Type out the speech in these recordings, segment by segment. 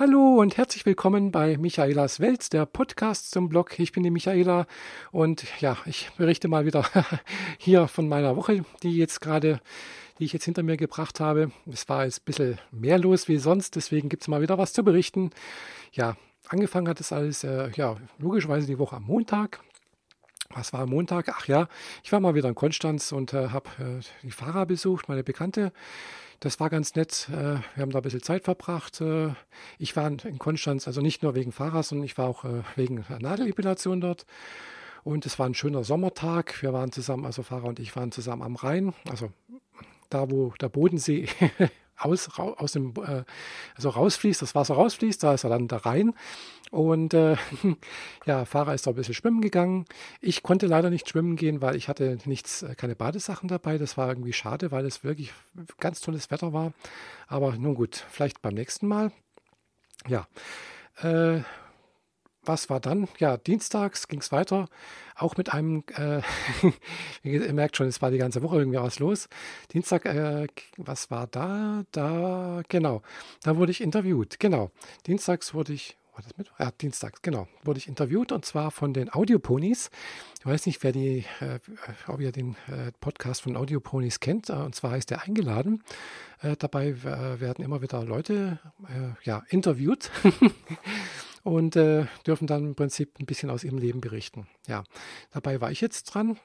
Hallo und herzlich willkommen bei Michaelas Welt, der Podcast zum Blog. Ich bin die Michaela und ja, ich berichte mal wieder hier von meiner Woche, die jetzt gerade, die ich jetzt hinter mir gebracht habe. Es war jetzt ein bisschen mehr los wie sonst, deswegen gibt es mal wieder was zu berichten. Ja, angefangen hat es alles, äh, ja, logischerweise die Woche am Montag. Was war am Montag? Ach ja, ich war mal wieder in Konstanz und äh, habe äh, die Fahrer besucht, meine Bekannte. Das war ganz nett. Äh, wir haben da ein bisschen Zeit verbracht. Äh, ich war in Konstanz, also nicht nur wegen Fahrers, sondern ich war auch äh, wegen Nadelepilation dort. Und es war ein schöner Sommertag. Wir waren zusammen, also Fahrer und ich waren zusammen am Rhein, also da, wo der Bodensee aus, aus dem, äh, also rausfließt, das Wasser rausfließt, da ist er dann da rein. Und äh, ja, Fahrer ist da ein bisschen schwimmen gegangen. Ich konnte leider nicht schwimmen gehen, weil ich hatte nichts, äh, keine Badesachen dabei. Das war irgendwie schade, weil es wirklich ganz tolles Wetter war. Aber nun gut, vielleicht beim nächsten Mal. Ja. Äh, was war dann? Ja, dienstags ging es weiter, auch mit einem, äh, ihr merkt schon, es war die ganze Woche irgendwie was los. Dienstag, äh, was war da? Da, genau, da wurde ich interviewt, genau. Dienstags wurde ich, war das mit? Ja, dienstags, genau, wurde ich interviewt und zwar von den Audioponys. Ich weiß nicht, wer die, äh, ob ihr den äh, Podcast von Audioponys kennt, äh, und zwar heißt der Eingeladen. Äh, dabei werden immer wieder Leute, ja, interviewt. und äh, dürfen dann im Prinzip ein bisschen aus ihrem Leben berichten. Ja, dabei war ich jetzt dran.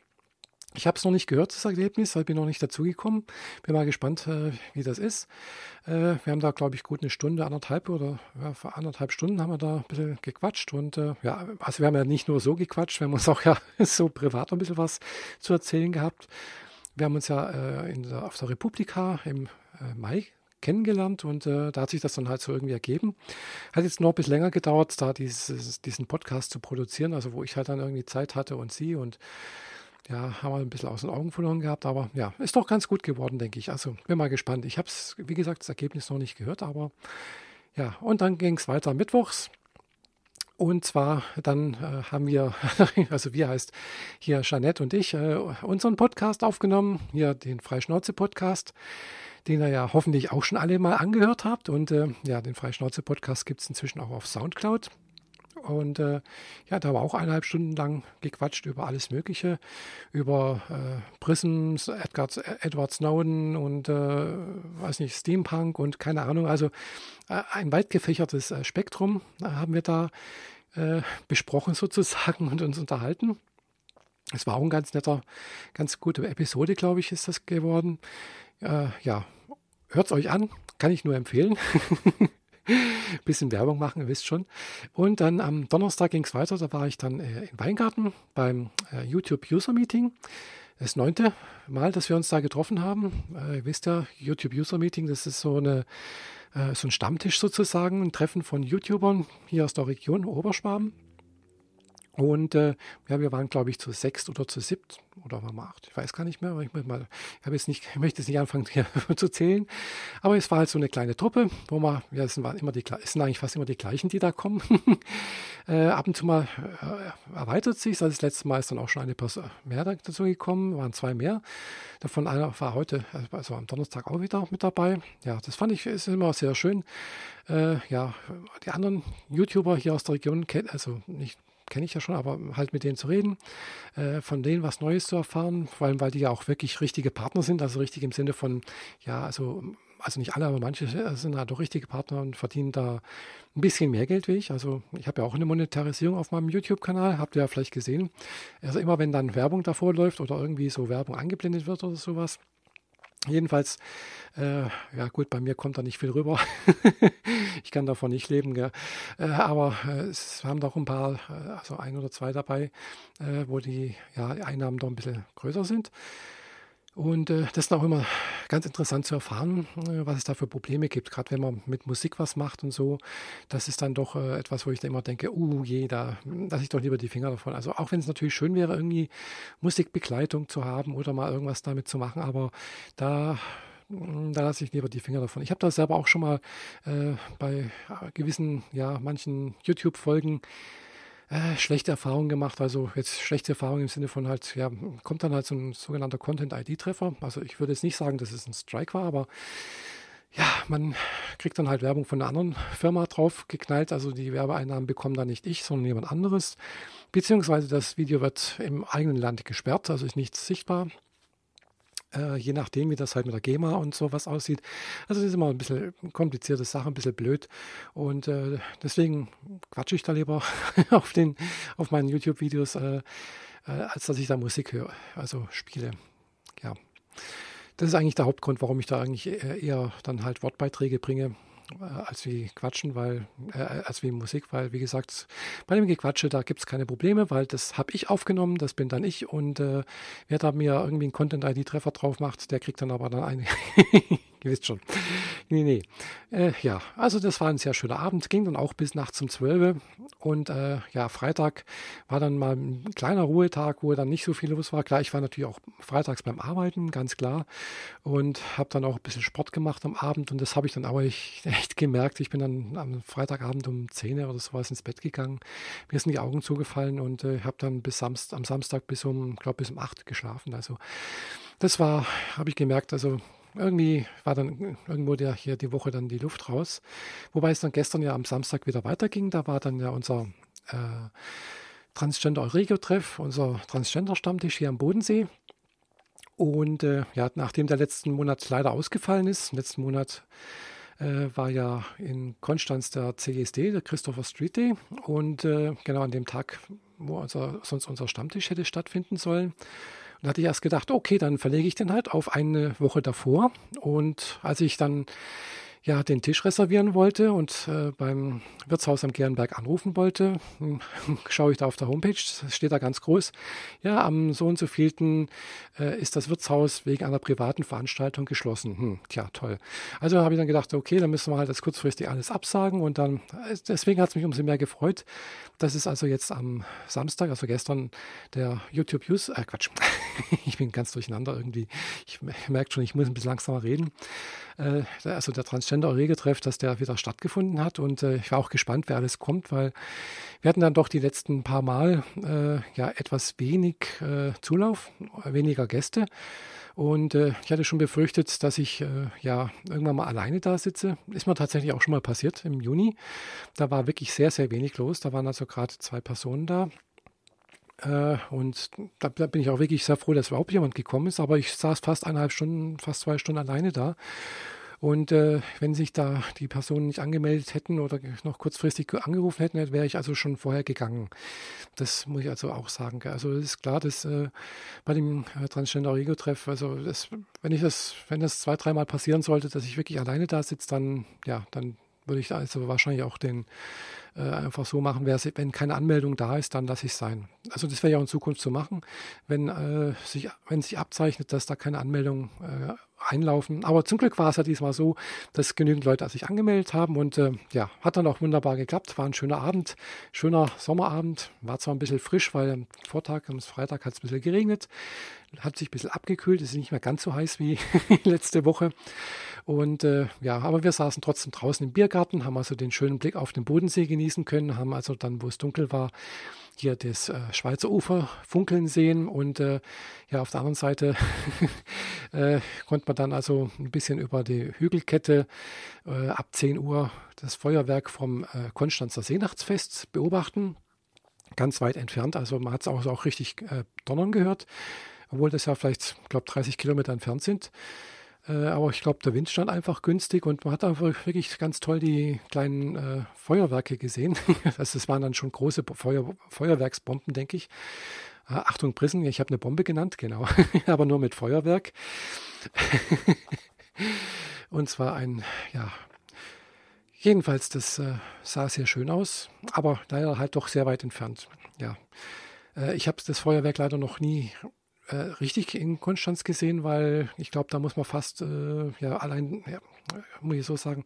Ich habe es noch nicht gehört, das Ergebnis, weil bin noch nicht dazugekommen. Bin mal gespannt, äh, wie das ist. Äh, wir haben da, glaube ich, gut eine Stunde, anderthalb oder ja, vor anderthalb Stunden haben wir da ein bisschen gequatscht. Und äh, ja, also wir haben ja nicht nur so gequatscht, wir haben uns auch ja so privat ein bisschen was zu erzählen gehabt. Wir haben uns ja der, auf der Republika im Mai kennengelernt und äh, da hat sich das dann halt so irgendwie ergeben. Hat jetzt noch ein bisschen länger gedauert, da dieses, diesen Podcast zu produzieren, also wo ich halt dann irgendwie Zeit hatte und sie und ja, haben wir ein bisschen aus den Augen verloren gehabt, aber ja, ist doch ganz gut geworden, denke ich. Also bin mal gespannt. Ich habe es, wie gesagt, das Ergebnis noch nicht gehört, aber ja, und dann ging es weiter mittwochs. Und zwar dann äh, haben wir, also wir heißt hier Jeanette und ich, äh, unseren Podcast aufgenommen, hier den Freischnauze-Podcast den ihr ja hoffentlich auch schon alle mal angehört habt. Und äh, ja, den Freischnauze-Podcast gibt es inzwischen auch auf Soundcloud. Und äh, ja, da haben wir auch eineinhalb Stunden lang gequatscht über alles Mögliche, über äh, Prisms, Edgar, Edward Snowden und äh, weiß nicht, Steampunk und keine Ahnung. Also äh, ein weit gefächertes äh, Spektrum äh, haben wir da besprochen sozusagen und uns unterhalten. Es war auch ein ganz netter, ganz gute Episode, glaube ich, ist das geworden. Äh, ja, hört es euch an, kann ich nur empfehlen. Bisschen Werbung machen, ihr wisst schon. Und dann am Donnerstag ging es weiter, da war ich dann äh, im Weingarten beim äh, YouTube User Meeting. Das neunte Mal, dass wir uns da getroffen haben. Äh, ihr wisst ja, YouTube User Meeting, das ist so, eine, äh, so ein Stammtisch sozusagen, ein Treffen von YouTubern hier aus der Region Oberschwaben. Und äh, ja, wir waren, glaube ich, zu sechst oder zu siebt oder waren wir acht. Ich weiß gar nicht mehr. Ich, mal, ich, jetzt nicht, ich möchte jetzt nicht anfangen hier zu zählen. Aber es war halt so eine kleine Truppe, wo man, ja, es sind, immer die, es sind eigentlich fast immer die gleichen, die da kommen. äh, ab und zu mal äh, erweitert sich. Also das letzte Mal ist dann auch schon eine Person mehr dazu gekommen, waren zwei mehr. Davon einer war heute, also am Donnerstag auch wieder mit dabei. Ja, das fand ich ist immer sehr schön. Äh, ja, die anderen YouTuber hier aus der Region, also nicht kenne ich ja schon, aber halt mit denen zu reden, äh, von denen was Neues zu erfahren, vor allem weil die ja auch wirklich richtige Partner sind, also richtig im Sinne von, ja, also, also nicht alle, aber manche sind halt doch richtige Partner und verdienen da ein bisschen mehr Geld wie ich. Also ich habe ja auch eine Monetarisierung auf meinem YouTube-Kanal, habt ihr ja vielleicht gesehen. Also immer wenn dann Werbung davor läuft oder irgendwie so Werbung angeblendet wird oder sowas, Jedenfalls, äh, ja gut, bei mir kommt da nicht viel rüber. ich kann davon nicht leben, gell? Äh, aber äh, es haben doch ein paar, äh, also ein oder zwei dabei, äh, wo die ja, Einnahmen doch ein bisschen größer sind. Und äh, das ist auch immer ganz interessant zu erfahren, äh, was es da für Probleme gibt. Gerade wenn man mit Musik was macht und so, das ist dann doch äh, etwas, wo ich dann immer denke, uh, je, da lasse ich doch lieber die Finger davon. Also auch wenn es natürlich schön wäre, irgendwie Musikbegleitung zu haben oder mal irgendwas damit zu machen, aber da da lasse ich lieber die Finger davon. Ich habe das selber auch schon mal äh, bei gewissen, ja, manchen YouTube-Folgen äh, schlechte Erfahrungen gemacht. Also jetzt schlechte Erfahrungen im Sinne von halt, ja, kommt dann halt so ein sogenannter Content-ID-Treffer. Also ich würde jetzt nicht sagen, dass es ein Strike war, aber ja, man kriegt dann halt Werbung von einer anderen Firma drauf geknallt. Also die Werbeeinnahmen bekommen dann nicht ich, sondern jemand anderes. Beziehungsweise das Video wird im eigenen Land gesperrt, also ist nichts sichtbar. Äh, je nachdem, wie das halt mit der GEMA und sowas aussieht. Also das ist immer ein bisschen komplizierte Sache, ein bisschen blöd. Und äh, deswegen quatsche ich da lieber auf, den, auf meinen YouTube-Videos, äh, äh, als dass ich da Musik höre, also spiele. Ja. Das ist eigentlich der Hauptgrund, warum ich da eigentlich äh, eher dann halt Wortbeiträge bringe als wie Quatschen, weil, äh, als wie Musik, weil, wie gesagt, bei dem Gequatsche, da gibt es keine Probleme, weil das habe ich aufgenommen, das bin dann ich und äh, wer da mir irgendwie einen Content-ID-Treffer drauf macht, der kriegt dann aber dann eine. Ihr wisst schon. Nee, nee. Äh, ja, also das war ein sehr schöner Abend, ging dann auch bis nachts um 12 und äh, ja, Freitag war dann mal ein kleiner Ruhetag, wo dann nicht so viel los war. Klar, ich war natürlich auch freitags beim Arbeiten, ganz klar und habe dann auch ein bisschen Sport gemacht am Abend und das habe ich dann aber echt, gemerkt. Ich bin dann am Freitagabend um 10 oder sowas ins Bett gegangen, mir sind die Augen zugefallen und äh, habe dann bis Samst, am Samstag bis um, glaube bis um 8 geschlafen. Also das war, habe ich gemerkt, also irgendwie war dann irgendwo der, hier die Woche dann die Luft raus. Wobei es dann gestern ja am Samstag wieder weiterging. Da war dann ja unser äh, Transgender Euregio-Treff, unser Transgender-Stammtisch hier am Bodensee. Und äh, ja, nachdem der letzten Monat leider ausgefallen ist, letzten Monat äh, war ja in Konstanz der CSD, der Christopher Street Day. Und äh, genau an dem Tag, wo unser, sonst unser Stammtisch hätte stattfinden sollen, da hatte ich erst gedacht, okay, dann verlege ich den halt auf eine Woche davor. Und als ich dann ja, den Tisch reservieren wollte und äh, beim Wirtshaus am Gernberg anrufen wollte, hm, schaue ich da auf der Homepage, steht da ganz groß, ja, am so und so vielten äh, ist das Wirtshaus wegen einer privaten Veranstaltung geschlossen. Hm, tja, toll. Also habe ich dann gedacht, okay, dann müssen wir halt das kurzfristig alles absagen und dann, äh, deswegen hat es mich umso mehr gefreut, dass es also jetzt am Samstag, also gestern, der YouTube News, äh Quatsch, ich bin ganz durcheinander irgendwie, ich merke schon, ich muss ein bisschen langsamer reden, äh, also der Transgender-Euregel-Treff, dass der wieder stattgefunden hat. Und äh, ich war auch gespannt, wer alles kommt, weil wir hatten dann doch die letzten paar Mal äh, ja etwas wenig äh, Zulauf, weniger Gäste. Und äh, ich hatte schon befürchtet, dass ich äh, ja irgendwann mal alleine da sitze. Ist mir tatsächlich auch schon mal passiert im Juni. Da war wirklich sehr, sehr wenig los. Da waren also gerade zwei Personen da. Äh, und da, bin ich auch wirklich sehr froh, dass überhaupt jemand gekommen ist. Aber ich saß fast eineinhalb Stunden, fast zwei Stunden alleine da. Und äh, wenn sich da die Personen nicht angemeldet hätten oder noch kurzfristig angerufen hätten, wäre ich also schon vorher gegangen. Das muss ich also auch sagen. Also es ist klar, dass äh, bei dem äh, Transgender Ego Treff, also das, wenn ich das, wenn das zwei, dreimal passieren sollte, dass ich wirklich alleine da sitze, dann ja, dann würde ich also wahrscheinlich auch den äh, einfach so machen, wenn keine Anmeldung da ist, dann lasse ich es sein. Also das wäre ja auch in Zukunft zu machen, wenn, äh, sich, wenn sich abzeichnet, dass da keine Anmeldung äh, einlaufen. Aber zum Glück war es ja diesmal so, dass genügend Leute sich angemeldet haben und äh, ja, hat dann auch wunderbar geklappt. War ein schöner Abend, schöner Sommerabend. War zwar ein bisschen frisch, weil am Vortag, am Freitag hat es ein bisschen geregnet, hat sich ein bisschen abgekühlt, es ist nicht mehr ganz so heiß wie letzte Woche. Und äh, ja, aber wir saßen trotzdem draußen im Biergarten, haben also den schönen Blick auf den Bodensee genießen können, haben also dann, wo es dunkel war, hier das äh, Schweizer Ufer funkeln sehen und äh, ja, auf der anderen Seite äh, konnte man dann also ein bisschen über die Hügelkette äh, ab 10 Uhr das Feuerwerk vom äh, Konstanzer Seenachtsfest beobachten. Ganz weit entfernt, also man hat es auch, auch richtig äh, donnern gehört, obwohl das ja vielleicht, ich glaube, 30 Kilometer entfernt sind. Äh, aber ich glaube, der Wind stand einfach günstig und man hat einfach wirklich ganz toll die kleinen äh, Feuerwerke gesehen. also es waren dann schon große Feuer, Feuerwerksbomben, denke ich. Äh, Achtung, Prissen, ich habe eine Bombe genannt, genau, aber nur mit Feuerwerk. und zwar ein, ja, jedenfalls, das äh, sah sehr schön aus, aber leider halt doch sehr weit entfernt. Ja, äh, ich habe das Feuerwerk leider noch nie äh, richtig in Konstanz gesehen, weil ich glaube, da muss man fast, äh, ja, allein, ja, muss ich so sagen,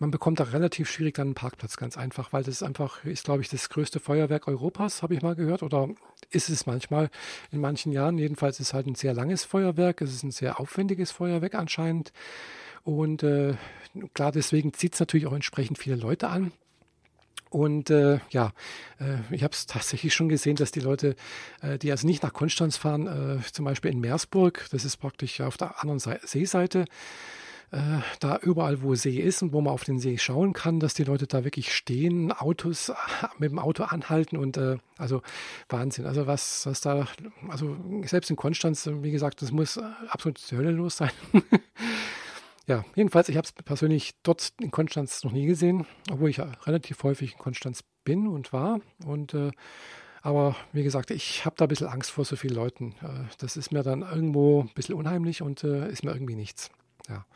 man bekommt da relativ schwierig dann einen Parkplatz, ganz einfach, weil das einfach ist, glaube ich, das größte Feuerwerk Europas, habe ich mal gehört, oder ist es manchmal in manchen Jahren. Jedenfalls ist es halt ein sehr langes Feuerwerk, es ist ein sehr aufwendiges Feuerwerk anscheinend. Und äh, klar, deswegen zieht es natürlich auch entsprechend viele Leute an. Und äh, ja, äh, ich habe es tatsächlich schon gesehen, dass die Leute, äh, die also nicht nach Konstanz fahren, äh, zum Beispiel in Meersburg, das ist praktisch auf der anderen Seite, Seeseite, äh, da überall, wo See ist und wo man auf den See schauen kann, dass die Leute da wirklich stehen, Autos mit dem Auto anhalten und äh, also Wahnsinn. Also was, was da, also selbst in Konstanz, wie gesagt, das muss absolut zur Hölle los sein. ja, jedenfalls, ich habe es persönlich dort in Konstanz noch nie gesehen, obwohl ich ja relativ häufig in Konstanz bin und war und äh, aber wie gesagt, ich habe da ein bisschen Angst vor so vielen Leuten. Äh, das ist mir dann irgendwo ein bisschen unheimlich und äh, ist mir irgendwie nichts. Ja.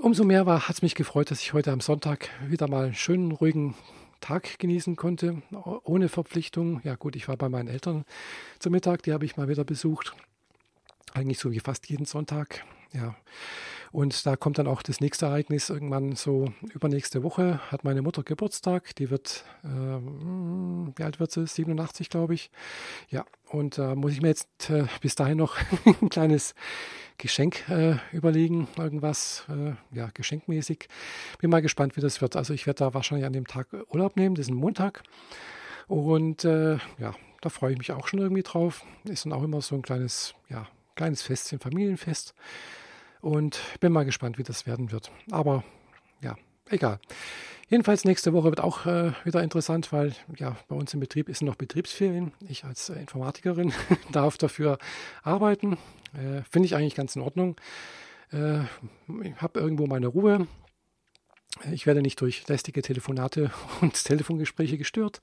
Umso mehr hat es mich gefreut, dass ich heute am Sonntag wieder mal einen schönen, ruhigen Tag genießen konnte, ohne Verpflichtung. Ja gut, ich war bei meinen Eltern zum Mittag, die habe ich mal wieder besucht. Eigentlich so wie fast jeden Sonntag. Ja. Und da kommt dann auch das nächste Ereignis irgendwann so übernächste Woche hat meine Mutter Geburtstag. Die wird, äh, wie alt wird sie? 87, glaube ich. Ja, und da äh, muss ich mir jetzt äh, bis dahin noch ein kleines Geschenk äh, überlegen, irgendwas, äh, ja, geschenkmäßig. Bin mal gespannt, wie das wird. Also ich werde da wahrscheinlich an dem Tag Urlaub nehmen, das ist ein Montag. Und äh, ja, da freue ich mich auch schon irgendwie drauf. Ist dann auch immer so ein kleines, ja, kleines Festchen, Familienfest. Und bin mal gespannt, wie das werden wird. Aber ja, egal. Jedenfalls nächste Woche wird auch äh, wieder interessant, weil ja bei uns im Betrieb ist noch Betriebsferien. Ich als äh, Informatikerin darf dafür arbeiten. Äh, Finde ich eigentlich ganz in Ordnung. Äh, ich habe irgendwo meine Ruhe. Ich werde nicht durch lästige Telefonate und Telefongespräche gestört.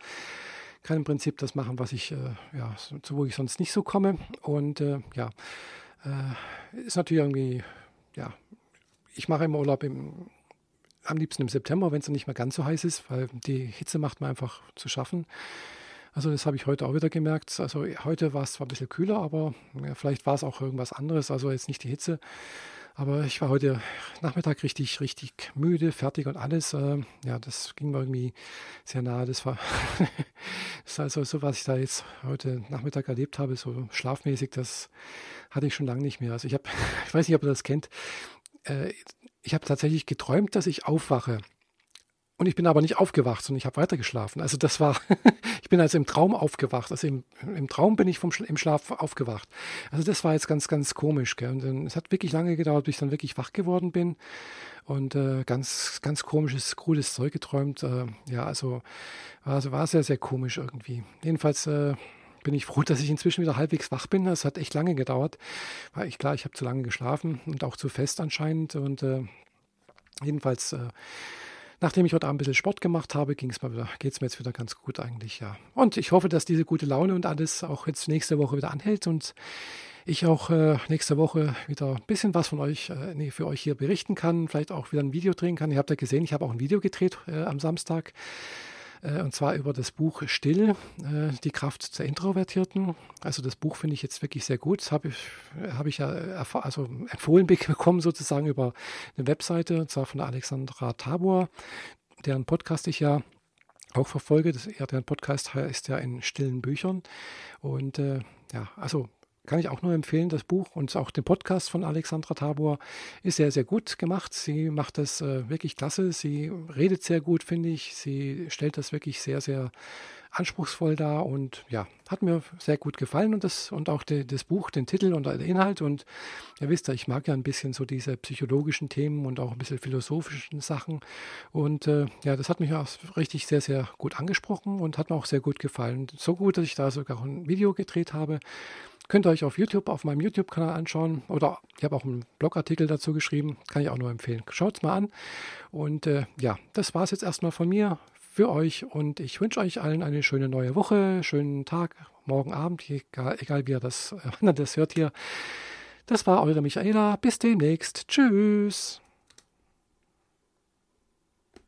Kann im Prinzip das machen, was ich, äh, ja, so, wo ich sonst nicht so komme. Und äh, ja, ist natürlich irgendwie, ja, ich mache immer Urlaub im am liebsten im September, wenn es nicht mehr ganz so heiß ist, weil die Hitze macht mir einfach zu schaffen. Also das habe ich heute auch wieder gemerkt. Also heute war es zwar ein bisschen kühler, aber ja, vielleicht war es auch irgendwas anderes. Also jetzt nicht die Hitze. Aber ich war heute Nachmittag richtig, richtig müde, fertig und alles. Äh, ja, das ging mir irgendwie sehr nahe. Das war das ist also so, was ich da jetzt heute Nachmittag erlebt habe, so schlafmäßig, das hatte ich schon lange nicht mehr. Also ich habe, ich weiß nicht, ob ihr das kennt. Äh, ich habe tatsächlich geträumt, dass ich aufwache. Und ich bin aber nicht aufgewacht, sondern ich habe weitergeschlafen. Also das war, ich bin also im Traum aufgewacht. Also im, im Traum bin ich vom, im Schlaf aufgewacht. Also das war jetzt ganz, ganz komisch. Gell? Und dann, es hat wirklich lange gedauert, bis ich dann wirklich wach geworden bin. Und äh, ganz, ganz komisches, cooles Zeug geträumt. Äh, ja, also war, also war sehr, sehr komisch irgendwie. Jedenfalls äh, bin ich froh, dass ich inzwischen wieder halbwegs wach bin. Das hat echt lange gedauert. War ich klar, ich habe zu lange geschlafen und auch zu fest anscheinend. Und äh, jedenfalls, äh, nachdem ich heute Abend ein bisschen Sport gemacht habe, ging es wieder, geht es mir jetzt wieder ganz gut eigentlich, ja. Und ich hoffe, dass diese gute Laune und alles auch jetzt nächste Woche wieder anhält und ich auch äh, nächste Woche wieder ein bisschen was von euch, äh, nee, für euch hier berichten kann, vielleicht auch wieder ein Video drehen kann. Ihr habt ja gesehen, ich habe auch ein Video gedreht äh, am Samstag und zwar über das Buch Still, äh, die Kraft der Introvertierten. Also das Buch finde ich jetzt wirklich sehr gut. Das habe ich, hab ich ja also empfohlen bekommen sozusagen über eine Webseite, und zwar von Alexandra Tabor, deren Podcast ich ja auch verfolge. Das, deren Podcast heißt ja in stillen Büchern. Und äh, ja, also kann ich auch nur empfehlen, das Buch und auch den Podcast von Alexandra Tabor ist sehr, sehr gut gemacht. Sie macht das äh, wirklich klasse. Sie redet sehr gut, finde ich. Sie stellt das wirklich sehr, sehr anspruchsvoll dar und ja, hat mir sehr gut gefallen und das und auch de, das Buch, den Titel und der Inhalt und ihr wisst ja, ich mag ja ein bisschen so diese psychologischen Themen und auch ein bisschen philosophischen Sachen und äh, ja, das hat mich auch richtig sehr, sehr gut angesprochen und hat mir auch sehr gut gefallen. So gut, dass ich da sogar ein Video gedreht habe Könnt ihr euch auf YouTube, auf meinem YouTube-Kanal anschauen. Oder ich habe auch einen Blogartikel dazu geschrieben. Kann ich auch nur empfehlen. Schaut es mal an. Und äh, ja, das war es jetzt erstmal von mir für euch. Und ich wünsche euch allen eine schöne neue Woche, schönen Tag, morgen Abend, egal, egal wie ihr das, äh, das hört hier. Das war eure Michaela. Bis demnächst. Tschüss.